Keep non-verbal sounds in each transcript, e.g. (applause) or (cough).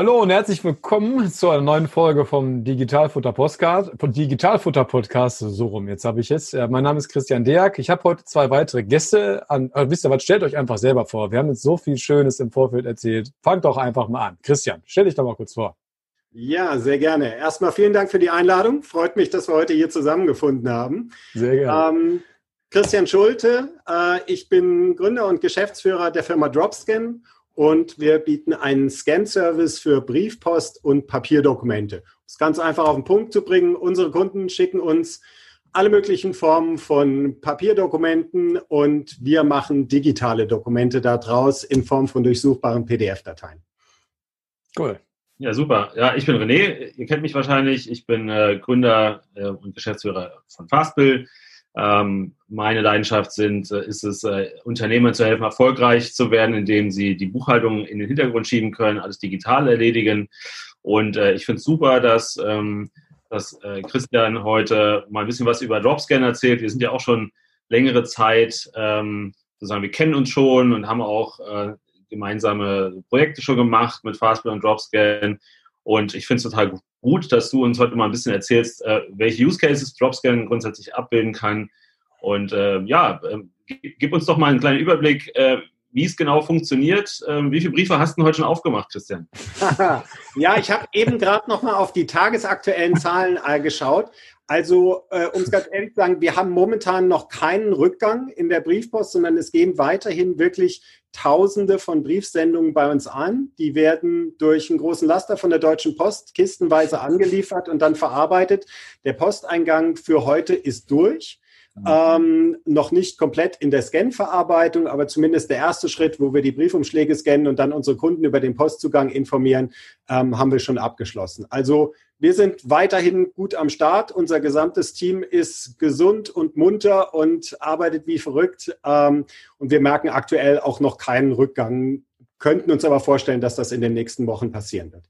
Hallo und herzlich willkommen zu einer neuen Folge vom Digitalfutter Podcast, Digitalfutter Podcast, so rum, jetzt habe ich es. Mein Name ist Christian Deak. Ich habe heute zwei weitere Gäste an, äh, wisst ihr was, stellt euch einfach selber vor. Wir haben jetzt so viel Schönes im Vorfeld erzählt. Fangt doch einfach mal an. Christian, stell dich doch mal kurz vor. Ja, sehr gerne. Erstmal vielen Dank für die Einladung. Freut mich, dass wir heute hier zusammengefunden haben. Sehr gerne. Ähm, Christian Schulte, äh, ich bin Gründer und Geschäftsführer der Firma Dropscan und wir bieten einen Scan-Service für Briefpost und Papierdokumente. Um es ganz einfach auf den Punkt zu bringen, unsere Kunden schicken uns alle möglichen Formen von Papierdokumenten und wir machen digitale Dokumente daraus in Form von durchsuchbaren PDF-Dateien. Cool. Ja, super. Ja, ich bin René. Ihr kennt mich wahrscheinlich. Ich bin äh, Gründer äh, und Geschäftsführer von Fastbill. Ähm, meine Leidenschaft sind, äh, ist es, äh, Unternehmern zu helfen, erfolgreich zu werden, indem sie die Buchhaltung in den Hintergrund schieben können, alles digital erledigen. Und äh, ich finde es super, dass, ähm, dass äh, Christian heute mal ein bisschen was über Dropscan erzählt. Wir sind ja auch schon längere Zeit, ähm, sozusagen, wir kennen uns schon und haben auch äh, gemeinsame Projekte schon gemacht mit Fastbill und Dropscan. Und ich finde es total gut, dass du uns heute mal ein bisschen erzählst, äh, welche Use Cases Dropscan grundsätzlich abbilden kann. Und äh, ja, äh, gib uns doch mal einen kleinen Überblick, äh, wie es genau funktioniert. Ähm, wie viele Briefe hast du heute schon aufgemacht, Christian? (laughs) ja, ich habe eben gerade noch mal auf die tagesaktuellen Zahlen äh, geschaut. Also, äh, um es ganz ehrlich zu sagen, wir haben momentan noch keinen Rückgang in der Briefpost, sondern es gehen weiterhin wirklich Tausende von Briefsendungen bei uns an. Die werden durch einen großen Laster von der Deutschen Post kistenweise angeliefert und dann verarbeitet. Der Posteingang für heute ist durch. Mhm. Ähm, noch nicht komplett in der Scan-Verarbeitung, aber zumindest der erste Schritt, wo wir die Briefumschläge scannen und dann unsere Kunden über den Postzugang informieren, ähm, haben wir schon abgeschlossen. Also wir sind weiterhin gut am Start. Unser gesamtes Team ist gesund und munter und arbeitet wie verrückt. Ähm, und wir merken aktuell auch noch keinen Rückgang, könnten uns aber vorstellen, dass das in den nächsten Wochen passieren wird.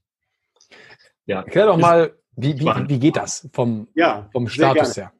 Ja, erklär doch mal, wie, wie, wie geht das vom, ja, vom Status her?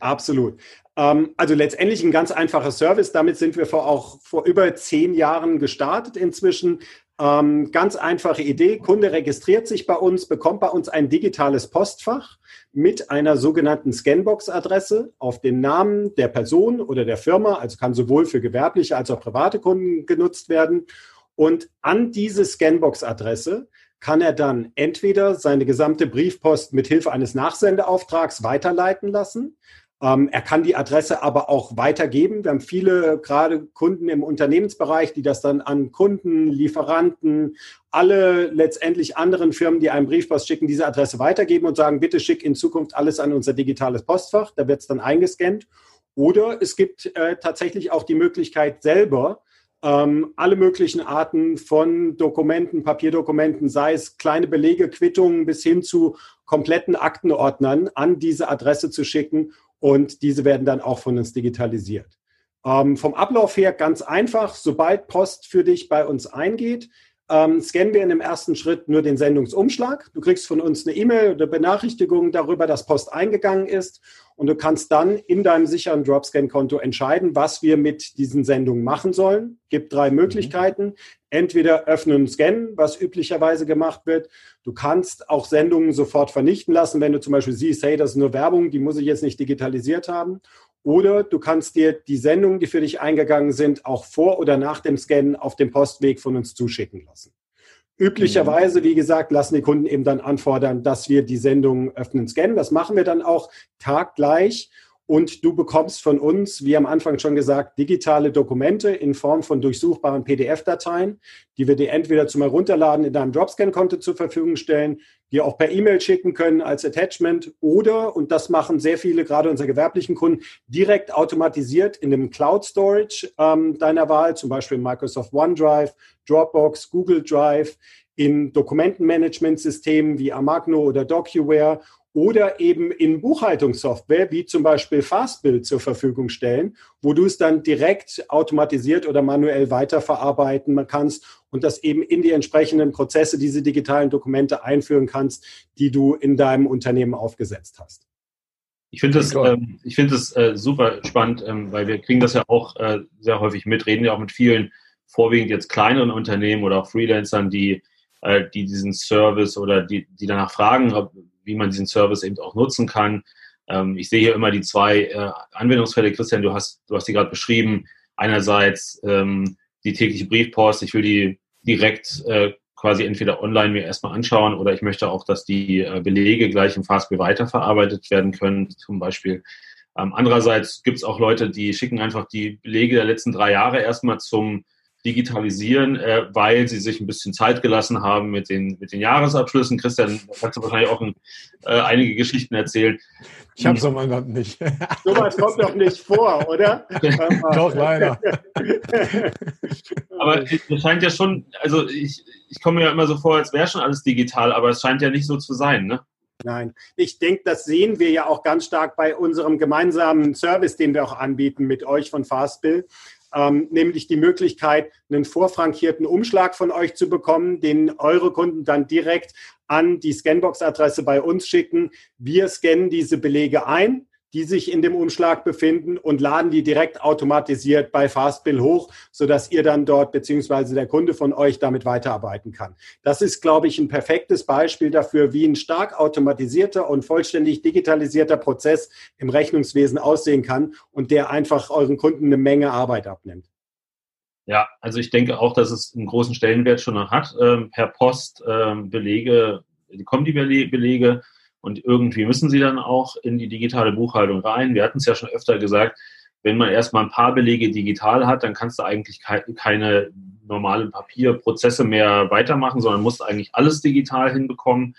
Absolut. Ähm, also letztendlich ein ganz einfacher Service. Damit sind wir vor auch vor über zehn Jahren gestartet inzwischen. Ähm, ganz einfache Idee. Kunde registriert sich bei uns, bekommt bei uns ein digitales Postfach mit einer sogenannten Scanbox-Adresse auf den Namen der Person oder der Firma. Also kann sowohl für gewerbliche als auch private Kunden genutzt werden. Und an diese Scanbox-Adresse kann er dann entweder seine gesamte Briefpost mit Hilfe eines Nachsendeauftrags weiterleiten lassen ähm, er kann die Adresse aber auch weitergeben. Wir haben viele gerade Kunden im Unternehmensbereich, die das dann an Kunden, Lieferanten, alle letztendlich anderen Firmen, die einen Briefpost schicken, diese Adresse weitergeben und sagen, bitte schick in Zukunft alles an unser digitales Postfach. Da wird es dann eingescannt. Oder es gibt äh, tatsächlich auch die Möglichkeit selber, ähm, alle möglichen Arten von Dokumenten, Papierdokumenten, sei es kleine Belege, Quittungen bis hin zu kompletten Aktenordnern an diese Adresse zu schicken und diese werden dann auch von uns digitalisiert. Ähm, vom Ablauf her ganz einfach, sobald Post für dich bei uns eingeht, ähm, scannen wir in dem ersten Schritt nur den Sendungsumschlag. Du kriegst von uns eine E-Mail oder Benachrichtigung darüber, dass Post eingegangen ist und du kannst dann in deinem sicheren Dropscan-Konto entscheiden, was wir mit diesen Sendungen machen sollen. Gibt drei mhm. Möglichkeiten. Entweder öffnen und scannen, was üblicherweise gemacht wird. Du kannst auch Sendungen sofort vernichten lassen, wenn du zum Beispiel siehst, hey, das ist nur Werbung, die muss ich jetzt nicht digitalisiert haben. Oder du kannst dir die Sendungen, die für dich eingegangen sind, auch vor oder nach dem Scannen auf dem Postweg von uns zuschicken lassen. Üblicherweise, wie gesagt, lassen die Kunden eben dann anfordern, dass wir die Sendungen öffnen, scannen. Das machen wir dann auch taggleich und du bekommst von uns, wie am Anfang schon gesagt, digitale Dokumente in Form von durchsuchbaren PDF-Dateien, die wir dir entweder zum Herunterladen in deinem Dropscan-Konto zur Verfügung stellen, dir auch per E-Mail schicken können als Attachment oder, und das machen sehr viele, gerade unsere gewerblichen Kunden, direkt automatisiert in dem Cloud Storage ähm, deiner Wahl, zum Beispiel Microsoft OneDrive, Dropbox, Google Drive, in Dokumentenmanagementsystemen wie Amagno oder DocuWare oder eben in Buchhaltungssoftware wie zum Beispiel Fastbill zur Verfügung stellen, wo du es dann direkt automatisiert oder manuell weiterverarbeiten kannst und das eben in die entsprechenden Prozesse, diese digitalen Dokumente einführen kannst, die du in deinem Unternehmen aufgesetzt hast. Ich finde das, ähm, ich finde das äh, super spannend, ähm, weil wir kriegen das ja auch äh, sehr häufig mit, reden ja auch mit vielen, vorwiegend jetzt kleineren Unternehmen oder auch Freelancern, die, äh, die diesen Service oder die, die danach fragen, ob, wie man diesen Service eben auch nutzen kann. Ähm, ich sehe hier immer die zwei äh, Anwendungsfälle. Christian, du hast, du hast die gerade beschrieben. Einerseits ähm, die tägliche Briefpost. Ich will die direkt äh, quasi entweder online mir erstmal anschauen oder ich möchte auch, dass die äh, Belege gleich im Fastbill weiterverarbeitet werden können, zum Beispiel. Ähm, andererseits gibt es auch Leute, die schicken einfach die Belege der letzten drei Jahre erstmal zum digitalisieren, äh, weil sie sich ein bisschen Zeit gelassen haben mit den, mit den Jahresabschlüssen. Christian, kannst du wahrscheinlich auch ein, äh, einige Geschichten erzählen. Ich habe so mal nicht. (laughs) So was kommt doch nicht vor, oder? (laughs) doch, leider. aber es scheint ja schon, also ich, ich komme mir ja immer so vor, als wäre schon alles digital, aber es scheint ja nicht so zu sein, ne? Nein, ich denke, das sehen wir ja auch ganz stark bei unserem gemeinsamen Service, den wir auch anbieten mit euch von Fastbill ähm, nämlich die Möglichkeit, einen vorfrankierten Umschlag von euch zu bekommen, den eure Kunden dann direkt an die Scanbox-Adresse bei uns schicken. Wir scannen diese Belege ein die sich in dem Umschlag befinden und laden die direkt automatisiert bei Fastbill hoch, sodass ihr dann dort beziehungsweise der Kunde von euch damit weiterarbeiten kann. Das ist, glaube ich, ein perfektes Beispiel dafür, wie ein stark automatisierter und vollständig digitalisierter Prozess im Rechnungswesen aussehen kann und der einfach euren Kunden eine Menge Arbeit abnimmt. Ja, also ich denke auch, dass es einen großen Stellenwert schon hat. Ähm, per Post ähm, Belege, kommen die Belege und irgendwie müssen sie dann auch in die digitale Buchhaltung rein. Wir hatten es ja schon öfter gesagt, wenn man erstmal ein paar Belege digital hat, dann kannst du eigentlich keine normalen Papierprozesse mehr weitermachen, sondern musst eigentlich alles digital hinbekommen.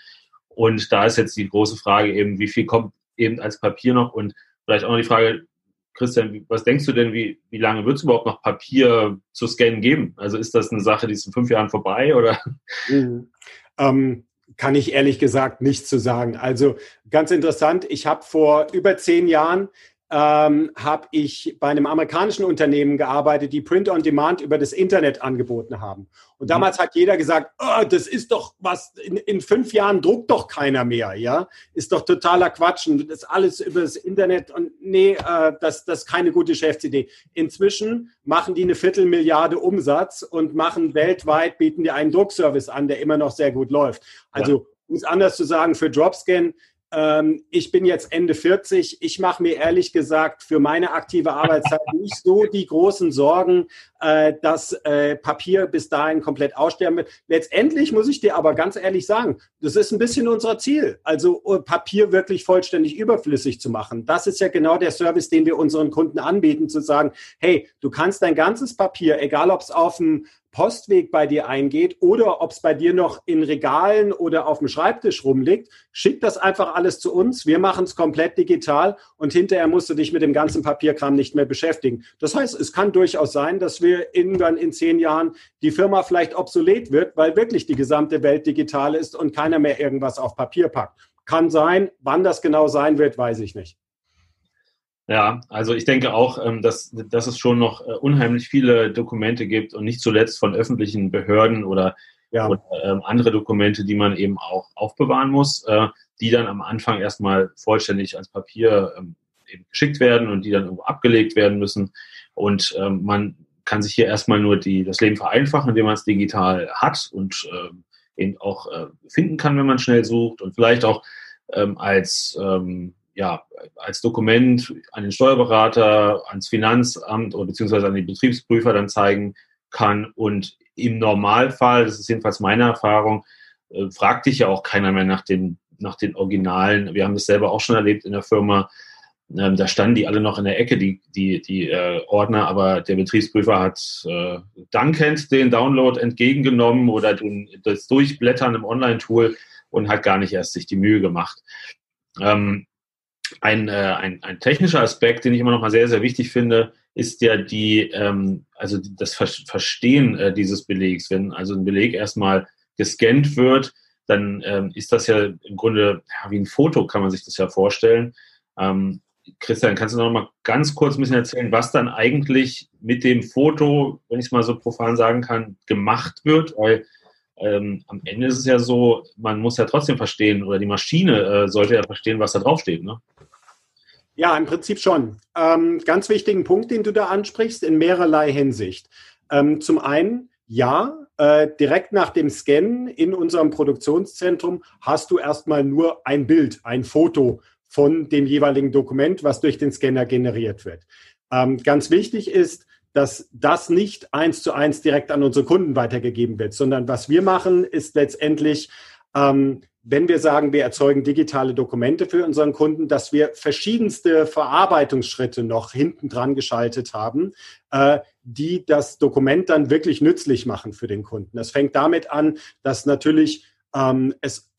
Und da ist jetzt die große Frage eben, wie viel kommt eben als Papier noch? Und vielleicht auch noch die Frage, Christian, was denkst du denn, wie, wie lange wird es überhaupt noch Papier zu scannen geben? Also ist das eine Sache, die ist in fünf Jahren vorbei oder? Mhm. Ähm, kann ich ehrlich gesagt nichts zu sagen. Also ganz interessant, ich habe vor über zehn Jahren ähm, habe ich bei einem amerikanischen Unternehmen gearbeitet, die Print on Demand über das Internet angeboten haben. Und mhm. damals hat jeder gesagt, oh, das ist doch was, in, in, fünf Jahren druckt doch keiner mehr, ja? Ist doch totaler Quatsch und das alles über das Internet und nee, äh, das, das ist keine gute Geschäftsidee. Inzwischen machen die eine Viertelmilliarde Umsatz und machen weltweit, bieten die einen Druckservice an, der immer noch sehr gut läuft. Also, ja. um es anders zu sagen, für Dropscan ähm, ich bin jetzt Ende 40. Ich mache mir ehrlich gesagt für meine aktive Arbeitszeit nicht so die großen Sorgen, äh, dass äh, Papier bis dahin komplett aussterben wird. Letztendlich muss ich dir aber ganz ehrlich sagen, das ist ein bisschen unser Ziel. Also uh, Papier wirklich vollständig überflüssig zu machen. Das ist ja genau der Service, den wir unseren Kunden anbieten, zu sagen, hey, du kannst dein ganzes Papier, egal ob es auf dem Postweg bei dir eingeht oder ob es bei dir noch in Regalen oder auf dem Schreibtisch rumliegt, schick das einfach alles zu uns. Wir machen es komplett digital und hinterher musst du dich mit dem ganzen Papierkram nicht mehr beschäftigen. Das heißt, es kann durchaus sein, dass wir irgendwann in zehn Jahren die Firma vielleicht obsolet wird, weil wirklich die gesamte Welt digital ist und keiner mehr irgendwas auf Papier packt. Kann sein. Wann das genau sein wird, weiß ich nicht. Ja, also ich denke auch, ähm, dass, dass es schon noch äh, unheimlich viele Dokumente gibt und nicht zuletzt von öffentlichen Behörden oder, ja. oder ähm, andere Dokumente, die man eben auch aufbewahren muss, äh, die dann am Anfang erstmal vollständig als Papier ähm, eben geschickt werden und die dann irgendwo abgelegt werden müssen. Und ähm, man kann sich hier erstmal nur die, das Leben vereinfachen, indem man es digital hat und ähm, eben auch äh, finden kann, wenn man schnell sucht und vielleicht auch ähm, als ähm, ja, als Dokument an den Steuerberater, ans Finanzamt oder beziehungsweise an den Betriebsprüfer dann zeigen kann. Und im Normalfall, das ist jedenfalls meine Erfahrung, äh, fragt dich ja auch keiner mehr nach den, nach den Originalen. Wir haben das selber auch schon erlebt in der Firma. Ähm, da standen die alle noch in der Ecke, die, die, die äh, Ordner, aber der Betriebsprüfer hat äh, dankend den Download entgegengenommen oder den, das Durchblättern im Online-Tool und hat gar nicht erst sich die Mühe gemacht. Ähm, ein, äh, ein, ein technischer Aspekt, den ich immer noch mal sehr, sehr wichtig finde, ist ja die, ähm, also das Verstehen äh, dieses Belegs. Wenn also ein Beleg erstmal gescannt wird, dann ähm, ist das ja im Grunde ja, wie ein Foto, kann man sich das ja vorstellen. Ähm, Christian, kannst du noch mal ganz kurz ein bisschen erzählen, was dann eigentlich mit dem Foto, wenn ich es mal so profan sagen kann, gemacht wird? Weil ähm, am Ende ist es ja so, man muss ja trotzdem verstehen, oder die Maschine äh, sollte ja verstehen, was da draufsteht, ne? Ja, im Prinzip schon. Ähm, ganz wichtigen Punkt, den du da ansprichst, in mehrerlei Hinsicht. Ähm, zum einen, ja, äh, direkt nach dem Scannen in unserem Produktionszentrum hast du erstmal nur ein Bild, ein Foto von dem jeweiligen Dokument, was durch den Scanner generiert wird. Ähm, ganz wichtig ist, dass das nicht eins zu eins direkt an unsere Kunden weitergegeben wird, sondern was wir machen, ist letztendlich, ähm, wenn wir sagen, wir erzeugen digitale Dokumente für unseren Kunden, dass wir verschiedenste Verarbeitungsschritte noch hinten dran geschaltet haben, äh, die das Dokument dann wirklich nützlich machen für den Kunden. Das fängt damit an, dass natürlich ähm, es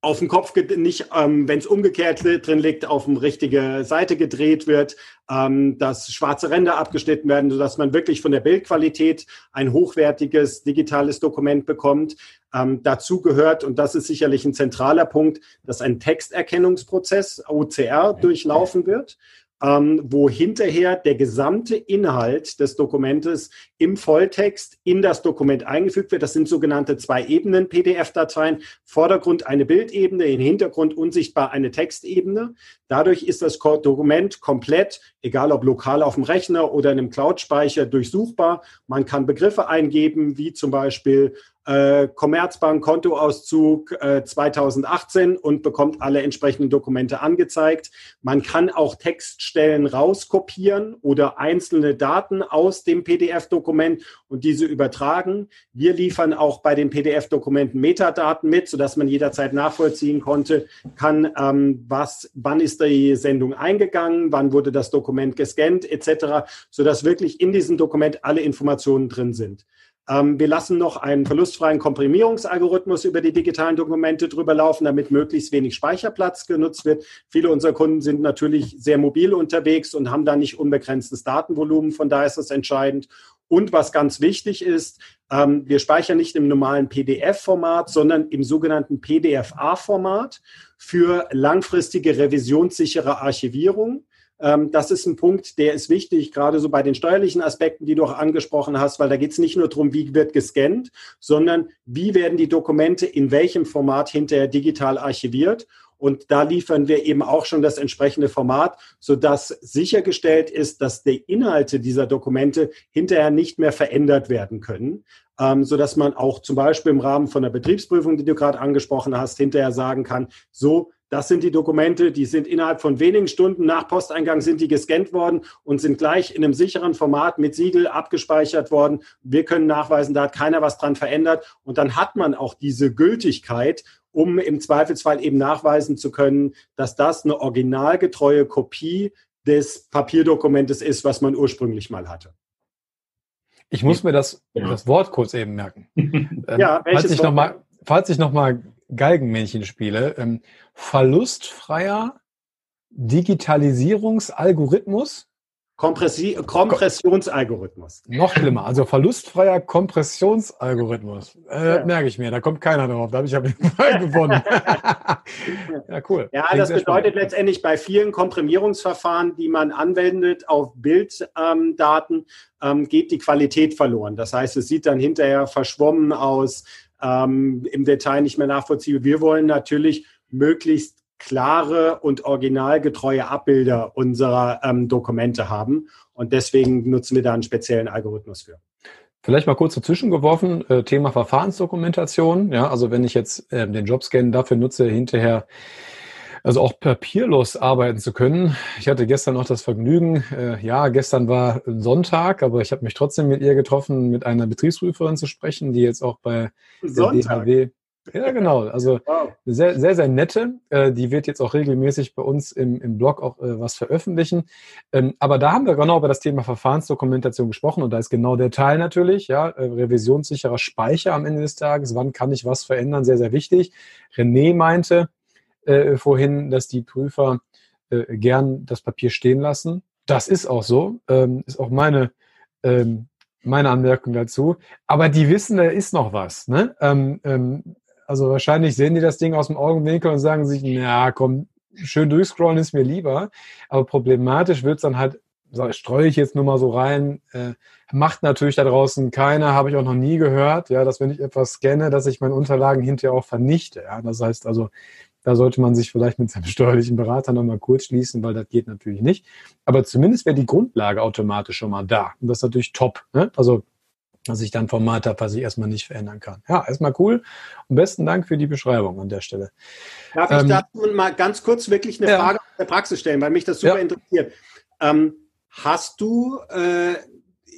auf den Kopf, nicht, ähm, wenn es umgekehrt drin liegt, auf die richtige Seite gedreht wird, ähm, dass schwarze Ränder abgeschnitten werden, sodass man wirklich von der Bildqualität ein hochwertiges digitales Dokument bekommt. Ähm, dazu gehört, und das ist sicherlich ein zentraler Punkt, dass ein Texterkennungsprozess, OCR, durchlaufen wird ähm, wo hinterher der gesamte Inhalt des Dokumentes im Volltext in das Dokument eingefügt wird. Das sind sogenannte zwei Ebenen PDF-Dateien. Vordergrund eine Bildebene, im Hintergrund unsichtbar eine Textebene. Dadurch ist das Dokument komplett, egal ob lokal auf dem Rechner oder in einem Cloud-Speicher, durchsuchbar. Man kann Begriffe eingeben, wie zum Beispiel äh, Commerzbank Kontoauszug äh, 2018 und bekommt alle entsprechenden Dokumente angezeigt. Man kann auch Textstellen rauskopieren oder einzelne Daten aus dem PDF-Dokument und diese übertragen. Wir liefern auch bei den PDF-Dokumenten Metadaten mit, sodass man jederzeit nachvollziehen konnte, kann, ähm, was, wann ist die Sendung eingegangen, wann wurde das Dokument gescannt, etc., sodass wirklich in diesem Dokument alle Informationen drin sind. Ähm, wir lassen noch einen verlustfreien Komprimierungsalgorithmus über die digitalen Dokumente drüber laufen, damit möglichst wenig Speicherplatz genutzt wird. Viele unserer Kunden sind natürlich sehr mobil unterwegs und haben da nicht unbegrenztes Datenvolumen. Von daher ist das entscheidend. Und was ganz wichtig ist, ähm, wir speichern nicht im normalen PDF-Format, sondern im sogenannten PDF-A-Format für langfristige revisionssichere Archivierung. Ähm, das ist ein Punkt, der ist wichtig, gerade so bei den steuerlichen Aspekten, die du auch angesprochen hast, weil da geht es nicht nur darum, wie wird gescannt, sondern wie werden die Dokumente in welchem Format hinterher digital archiviert. Und da liefern wir eben auch schon das entsprechende Format, sodass sichergestellt ist, dass die Inhalte dieser Dokumente hinterher nicht mehr verändert werden können, ähm, sodass man auch zum Beispiel im Rahmen von der Betriebsprüfung, die du gerade angesprochen hast, hinterher sagen kann, so, das sind die Dokumente, die sind innerhalb von wenigen Stunden nach Posteingang sind die gescannt worden und sind gleich in einem sicheren Format mit Siegel abgespeichert worden. Wir können nachweisen, da hat keiner was dran verändert. Und dann hat man auch diese Gültigkeit, um im Zweifelsfall eben nachweisen zu können, dass das eine originalgetreue Kopie des Papierdokumentes ist, was man ursprünglich mal hatte. Ich muss mir das, das Wort kurz eben merken. (laughs) ja, welches falls ich noch mal, falls ich noch mal Galgenmännchen spiele, ähm, verlustfreier Digitalisierungsalgorithmus. Kompressi Kompressionsalgorithmus. Noch schlimmer, also verlustfreier Kompressionsalgorithmus. Äh, ja. Merke ich mir, da kommt keiner drauf, da habe ich Fall (laughs) gewonnen. ja, cool. Ja, Klingt das bedeutet spannend. letztendlich bei vielen Komprimierungsverfahren, die man anwendet auf Bilddaten, ähm, ähm, geht die Qualität verloren. Das heißt, es sieht dann hinterher verschwommen aus, ähm, im Detail nicht mehr nachvollziehbar. Wir wollen natürlich möglichst klare und originalgetreue Abbilder unserer ähm, Dokumente haben. Und deswegen nutzen wir da einen speziellen Algorithmus für. Vielleicht mal kurz dazwischen geworfen, äh, Thema Verfahrensdokumentation. Ja, also wenn ich jetzt äh, den Jobscan dafür nutze, hinterher also auch papierlos arbeiten zu können. Ich hatte gestern auch das Vergnügen, äh, ja, gestern war Sonntag, aber ich habe mich trotzdem mit ihr getroffen, mit einer Betriebsprüferin zu sprechen, die jetzt auch bei Sonntag. der DHW ja, genau. Also wow. sehr, sehr, sehr nette. Äh, die wird jetzt auch regelmäßig bei uns im, im Blog auch äh, was veröffentlichen. Ähm, aber da haben wir genau über das Thema Verfahrensdokumentation gesprochen und da ist genau der Teil natürlich, ja, äh, revisionssicherer Speicher am Ende des Tages. Wann kann ich was verändern? Sehr, sehr wichtig. René meinte, äh, vorhin, dass die Prüfer äh, gern das Papier stehen lassen. Das ist auch so, ähm, ist auch meine, ähm, meine Anmerkung dazu. Aber die wissen, da ist noch was. Ne? Ähm, ähm, also wahrscheinlich sehen die das Ding aus dem Augenwinkel und sagen sich, na komm, schön durchscrollen ist mir lieber. Aber problematisch wird es dann halt, streue ich jetzt nur mal so rein, äh, macht natürlich da draußen keiner, habe ich auch noch nie gehört, ja, dass wenn ich etwas scanne, dass ich meine Unterlagen hinterher auch vernichte. Ja? Das heißt also, da sollte man sich vielleicht mit seinem (laughs) steuerlichen Berater nochmal kurz schließen, weil das geht natürlich nicht. Aber zumindest wäre die Grundlage automatisch schon mal da. Und das ist natürlich top. Ne? Also dass ich dann Format habe, was ich erstmal nicht verändern kann. Ja, erstmal cool. Und besten Dank für die Beschreibung an der Stelle. Darf ich ähm, dazu mal ganz kurz wirklich eine ja. Frage aus der Praxis stellen, weil mich das super ja. interessiert. Ähm, hast du, äh,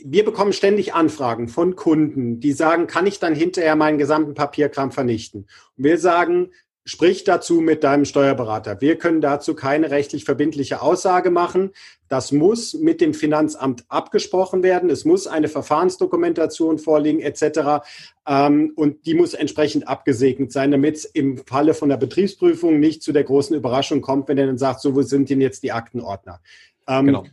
wir bekommen ständig Anfragen von Kunden, die sagen, kann ich dann hinterher meinen gesamten Papierkram vernichten? Und wir sagen, Sprich dazu mit deinem Steuerberater. Wir können dazu keine rechtlich verbindliche Aussage machen. Das muss mit dem Finanzamt abgesprochen werden. Es muss eine Verfahrensdokumentation vorliegen etc. Ähm, und die muss entsprechend abgesegnet sein, damit es im Falle von der Betriebsprüfung nicht zu der großen Überraschung kommt, wenn er dann sagt, so wo sind denn jetzt die Aktenordner? Ähm, genau.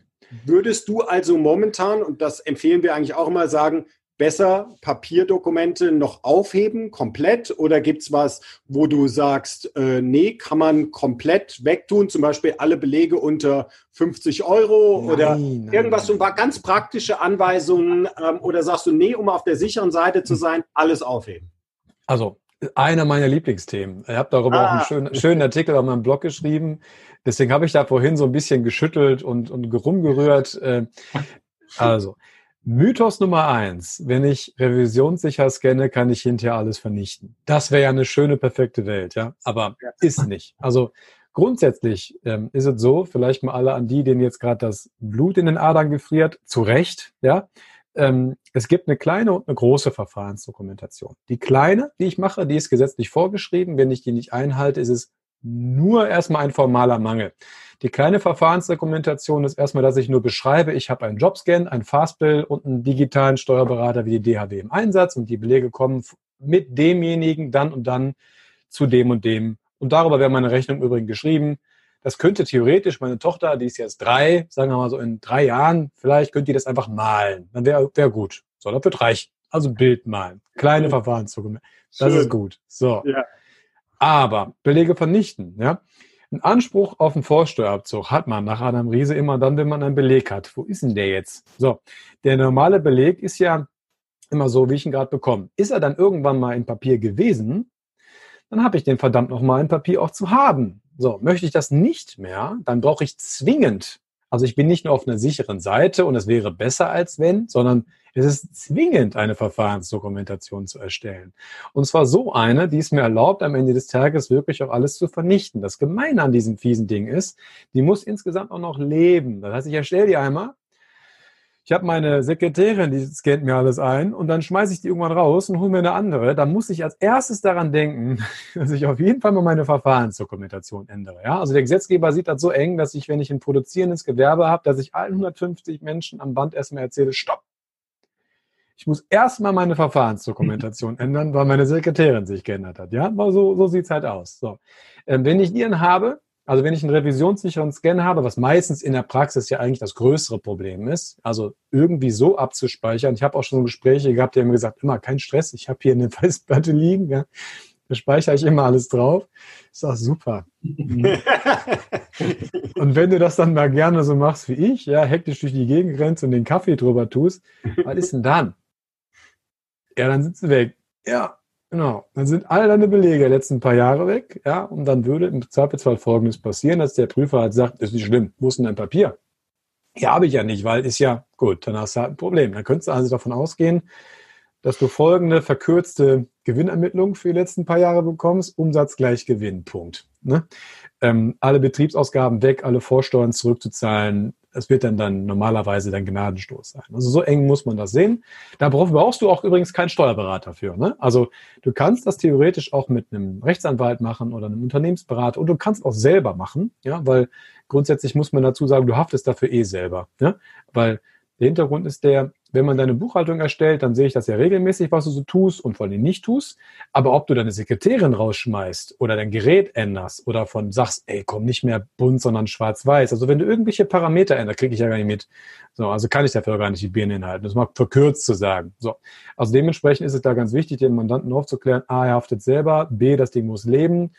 Würdest du also momentan, und das empfehlen wir eigentlich auch immer, sagen, besser Papierdokumente noch aufheben, komplett? Oder gibt es was, wo du sagst, äh, nee, kann man komplett wegtun, zum Beispiel alle Belege unter 50 Euro nein, oder nein, irgendwas, so ein paar ganz praktische Anweisungen? Ähm, oder sagst du, nee, um auf der sicheren Seite zu sein, alles aufheben? Also, einer meiner Lieblingsthemen. Ich habe darüber ah. auch einen ah. schönen, schönen Artikel auf meinem Blog geschrieben. Deswegen habe ich da vorhin so ein bisschen geschüttelt und, und rumgerührt. Äh, also, Mythos Nummer eins. Wenn ich revisionssicher scanne, kann ich hinterher alles vernichten. Das wäre ja eine schöne, perfekte Welt, ja. Aber ist nicht. Also grundsätzlich ähm, ist es so, vielleicht mal alle an die, denen jetzt gerade das Blut in den Adern gefriert, zu Recht, ja. Ähm, es gibt eine kleine und eine große Verfahrensdokumentation. Die kleine, die ich mache, die ist gesetzlich vorgeschrieben. Wenn ich die nicht einhalte, ist es nur erstmal ein formaler Mangel. Die kleine Verfahrensdokumentation ist erstmal, dass ich nur beschreibe, ich habe einen Jobscan, ein Fastbill und einen digitalen Steuerberater wie die DHW im Einsatz und die Belege kommen mit demjenigen dann und dann zu dem und dem. Und darüber wäre meine Rechnung übrigens geschrieben. Das könnte theoretisch meine Tochter, die ist jetzt drei, sagen wir mal so in drei Jahren, vielleicht könnte die das einfach malen. Dann wäre wär gut. So, das wird reichen. Also Bild malen. Kleine Verfahrensdokumentation. Das Schön. ist gut. So. Ja. Aber Belege vernichten, ja. Ein Anspruch auf einen Vorsteuerabzug hat man nach Adam Riese immer dann, wenn man einen Beleg hat. Wo ist denn der jetzt? So, der normale Beleg ist ja immer so, wie ich ihn gerade bekomme. Ist er dann irgendwann mal in Papier gewesen, dann habe ich den verdammt nochmal in Papier auch zu haben. So, möchte ich das nicht mehr, dann brauche ich zwingend also ich bin nicht nur auf einer sicheren Seite und es wäre besser als wenn, sondern es ist zwingend, eine Verfahrensdokumentation zu erstellen. Und zwar so eine, die es mir erlaubt, am Ende des Tages wirklich auch alles zu vernichten. Das Gemeine an diesem fiesen Ding ist, die muss insgesamt auch noch leben. Das heißt, ich erstelle die einmal, ich habe meine Sekretärin, die scannt mir alles ein und dann schmeiße ich die irgendwann raus und hole mir eine andere. Da muss ich als erstes daran denken, (laughs) dass ich auf jeden Fall mal meine Verfahrensdokumentation ändere. Ja? Also der Gesetzgeber sieht das so eng, dass ich, wenn ich ein produzierendes Gewerbe habe, dass ich allen 150 Menschen am Band erstmal erzähle, stopp. Ich muss erstmal meine Verfahrensdokumentation (laughs) ändern, weil meine Sekretärin sich geändert hat. Ja, aber so, so sieht's halt aus. So. Ähm, wenn ich dann habe, also wenn ich einen revisionssicheren Scan habe, was meistens in der Praxis ja eigentlich das größere Problem ist, also irgendwie so abzuspeichern. Ich habe auch schon Gespräche gehabt, die haben mir gesagt, immer kein Stress, ich habe hier eine (laughs) Festplatte liegen, ja. da speichere ich immer alles drauf. Ich sage, super. (laughs) Und wenn du das dann mal gerne so machst wie ich, ja, hektisch durch die Gegend rennst und den Kaffee drüber tust, was ist denn dann? Ja, dann sind sie weg. Ja, Genau. Dann sind alle deine Belege der letzten paar Jahre weg, ja, und dann würde im Zweifelsfall Folgendes passieren, dass der Prüfer halt sagt, ist nicht schlimm, wo ist denn dein Papier? Ja, habe ich ja nicht, weil ist ja gut, dann hast du halt ein Problem. Dann könntest du also davon ausgehen, dass du folgende verkürzte Gewinnermittlung für die letzten paar Jahre bekommst, Umsatz gleich Gewinn, Punkt. Ne? Ähm, alle Betriebsausgaben weg, alle Vorsteuern zurückzuzahlen, es wird dann, dann normalerweise dann Gnadenstoß sein. Also so eng muss man das sehen. Da brauchst du auch übrigens keinen Steuerberater für. Ne? Also du kannst das theoretisch auch mit einem Rechtsanwalt machen oder einem Unternehmensberater und du kannst auch selber machen, ja, weil grundsätzlich muss man dazu sagen, du haftest dafür eh selber, ja, weil Der Hintergrund ist der, wenn man deine Buchhaltung erstellt, dann sehe ich das ja regelmäßig, was du so tust und vor allem nicht tust. Aber ob du deine Sekretärin rausschmeißt oder dein Gerät änderst oder von sagst, ey, komm nicht mehr bunt, sondern schwarz-weiß. Also wenn du irgendwelche Parameter änderst, kriege ich ja gar nicht mit. So, also kann ich dafür gar nicht die Birne hinhalten. Das mag verkürzt zu sagen. So. Also dementsprechend ist es da ganz wichtig, den Mandanten aufzuklären, A, er haftet selber, B, das Ding muss leben.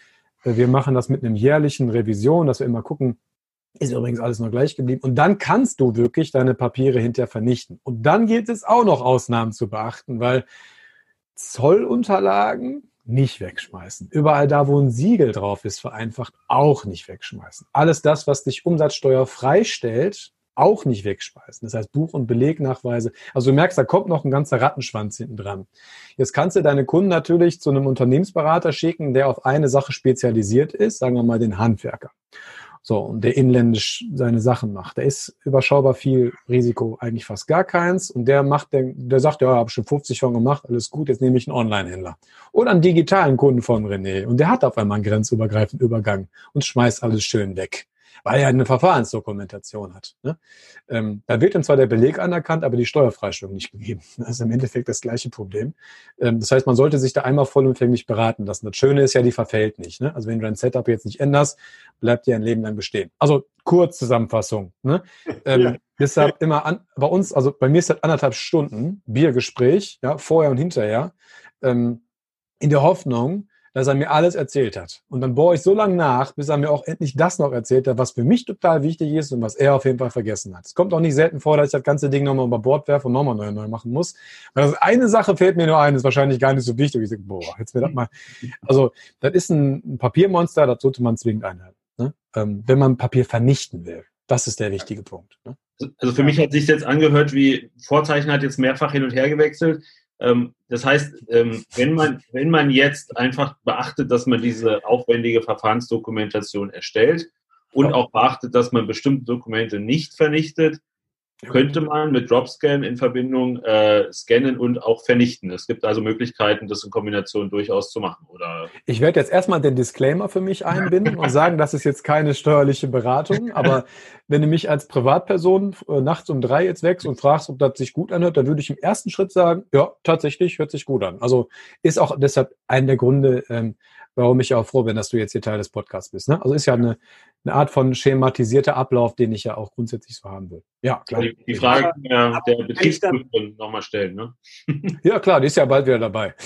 Äh, wir machen das mit einem jährlichen Revision, dass wir immer gucken, ist übrigens alles noch gleich geblieben. Und dann kannst du wirklich deine Papiere hinterher vernichten. Und dann gilt es auch noch Ausnahmen zu beachten, weil Zollunterlagen nicht wegschmeißen. Überall da, wo ein Siegel drauf ist, vereinfacht, auch nicht wegschmeißen. Alles das, was dich Umsatzsteuer freistellt, auch nicht wegschmeißen. Das heißt Buch- und Belegnachweise. Also du merkst, da kommt noch ein ganzer Rattenschwanz hinten dran. Jetzt kannst du deine Kunden natürlich zu einem Unternehmensberater schicken, der auf eine Sache spezialisiert ist, sagen wir mal den Handwerker. So, und der inländisch seine Sachen macht. Der ist überschaubar viel Risiko, eigentlich fast gar keins. Und der macht, der, der sagt, ja, habe schon 50 von gemacht, alles gut, jetzt nehme ich einen Online-Händler. Oder einen digitalen Kunden von René. Und der hat auf einmal einen grenzübergreifenden Übergang und schmeißt alles schön weg weil er eine Verfahrensdokumentation hat. Ne? Ähm, da wird dann zwar der Beleg anerkannt, aber die Steuerfreistellung nicht gegeben. (laughs) Das ist im Endeffekt das gleiche Problem. Ähm, das heißt, man sollte sich da einmal vollumfänglich beraten lassen. Das Schöne ist ja, die verfällt nicht. Ne? Also wenn du dein Setup jetzt nicht änderst, bleibt dir ein Leben lang bestehen. Also Kurzzusammenfassung. Ne? (laughs) Ähm, ja. Deshalb immer an, bei uns, also bei mir ist das anderthalb Stunden Biergespräch, ja, vorher und hinterher, ähm, in der Hoffnung, dass er mir alles erzählt hat. Und dann bohre ich so lange nach, bis er mir auch endlich das noch erzählt hat, was für mich total wichtig ist und was er auf jeden Fall vergessen hat. Es kommt auch nicht selten vor, dass ich das ganze Ding nochmal über Bord werfe und nochmal neu, neu machen muss. Weil das eine Sache fällt mir nur ein, ist wahrscheinlich gar nicht so wichtig. Ich sage, boah, jetzt mir das mal. Also, das ist ein Papiermonster, das sollte man zwingend einhalten. Ne? Ähm, wenn man Papier vernichten will. Das ist der wichtige Punkt. Ne? Also für mich hat sich jetzt angehört, wie Vorzeichen hat jetzt mehrfach hin und her gewechselt. Ähm, das heißt, ähm, wenn, man, wenn man jetzt einfach beachtet, dass man diese aufwendige Verfahrensdokumentation erstellt und auch beachtet, dass man bestimmte Dokumente nicht vernichtet, könnte man mit Dropscan in Verbindung äh, scannen und auch vernichten. Es gibt also Möglichkeiten, das in Kombination durchaus zu machen. Oder ich werde jetzt erstmal den Disclaimer für mich einbinden und sagen, das ist jetzt keine steuerliche Beratung, aber (laughs) wenn du mich als Privatperson äh, nachts um drei jetzt wächst und fragst, ob das sich gut anhört, dann würde ich im ersten Schritt sagen, ja, tatsächlich hört sich gut an. Also ist auch deshalb einer der Gründe, ähm, warum ich ja auch froh bin, dass du jetzt hier Teil des Podcasts bist. Ne? Also ist ja eine, eine Art von schematisierter Ablauf, den ich ja auch grundsätzlich so haben will. Ja, klar. Die, die Frage ja, der Betriebsprüfung nochmal stellen. Ne? (laughs) ja, klar, die ist ja bald wieder dabei. (laughs)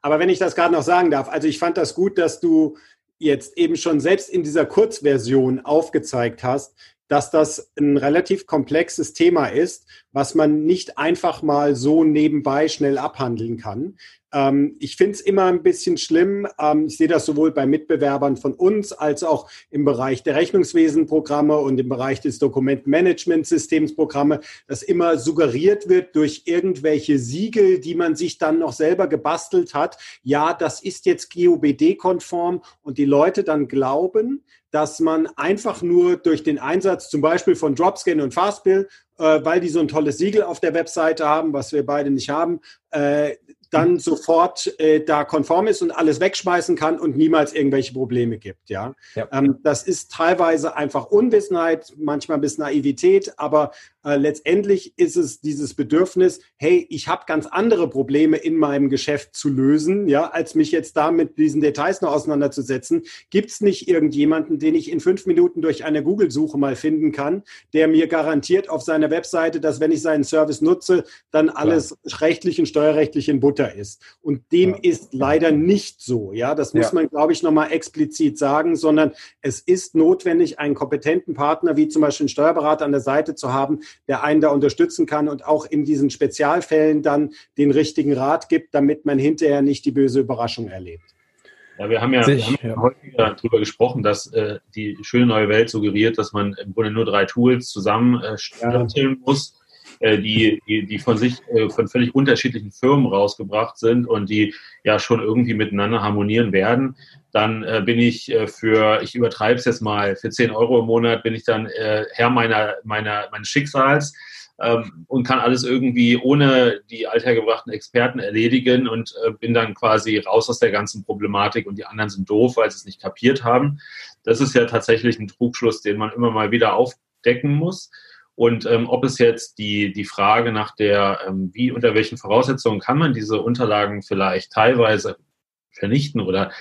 Aber wenn ich das gerade noch sagen darf, also ich fand das gut, dass du jetzt eben schon selbst in dieser Kurzversion aufgezeigt hast, dass das ein relativ komplexes Thema ist, was man nicht einfach mal so nebenbei schnell abhandeln kann. Ähm, ich finde es immer ein bisschen schlimm. Ähm, ich sehe das sowohl bei Mitbewerbern von uns als auch im Bereich der Rechnungswesenprogramme und im Bereich des Dokumentmanagementsystemsprogramme, dass immer suggeriert wird durch irgendwelche Siegel, die man sich dann noch selber gebastelt hat. Ja, das ist jetzt GOBD-konform und die Leute dann glauben, dass man einfach nur durch den Einsatz zum Beispiel von Dropscan und Fastbill, äh, weil die so ein tolles Siegel auf der Webseite haben, was wir beide nicht haben, äh, dann sofort äh, da konform ist und alles wegschmeißen kann und niemals irgendwelche Probleme gibt. Ja, ja. Ähm, das ist teilweise einfach Unwissenheit, manchmal bis Naivität, aber äh, letztendlich ist es dieses Bedürfnis, hey, ich habe ganz andere Probleme in meinem Geschäft zu lösen, ja, als mich jetzt da mit diesen Details noch auseinanderzusetzen. Gibt es nicht irgendjemanden, den ich in fünf Minuten durch eine Google-Suche mal finden kann, der mir garantiert auf seiner Webseite, dass wenn ich seinen Service nutze, dann alles Klar. rechtlich und steuerrechtlich in Butter ist. Und dem ja. ist leider nicht so. Ja, das muss ja. man, glaube ich, nochmal explizit sagen, sondern es ist notwendig, einen kompetenten Partner wie zum Beispiel einen Steuerberater an der Seite zu haben, der einen da unterstützen kann und auch in diesen Spezialfällen dann den richtigen Rat gibt, damit man hinterher nicht die böse Überraschung erlebt. Ja, wir haben ja, Sich, wir haben ja häufiger darüber gesprochen, dass äh, die schöne neue Welt suggeriert, dass man im Grunde nur drei Tools zusammen äh, ja. muss, äh, die, die, die von sich, äh, von völlig unterschiedlichen Firmen rausgebracht sind und die ja schon irgendwie miteinander harmonieren werden dann äh, bin ich für, ich übertreibe es jetzt mal, für 10 Euro im Monat bin ich dann Herr meiner, meiner, meines Schicksals ähm, und kann alles irgendwie ohne die althergebrachten Experten erledigen und bin dann quasi raus aus der ganzen Problematik und die anderen sind doof, weil sie es nicht kapiert haben. Das ist ja tatsächlich ein Trugschluss, den man immer mal wieder aufdecken muss. Und ähm, ob es jetzt die, die Frage nach der, ähm, wie, unter welchen Voraussetzungen kann man diese Unterlagen vielleicht teilweise vernichten oder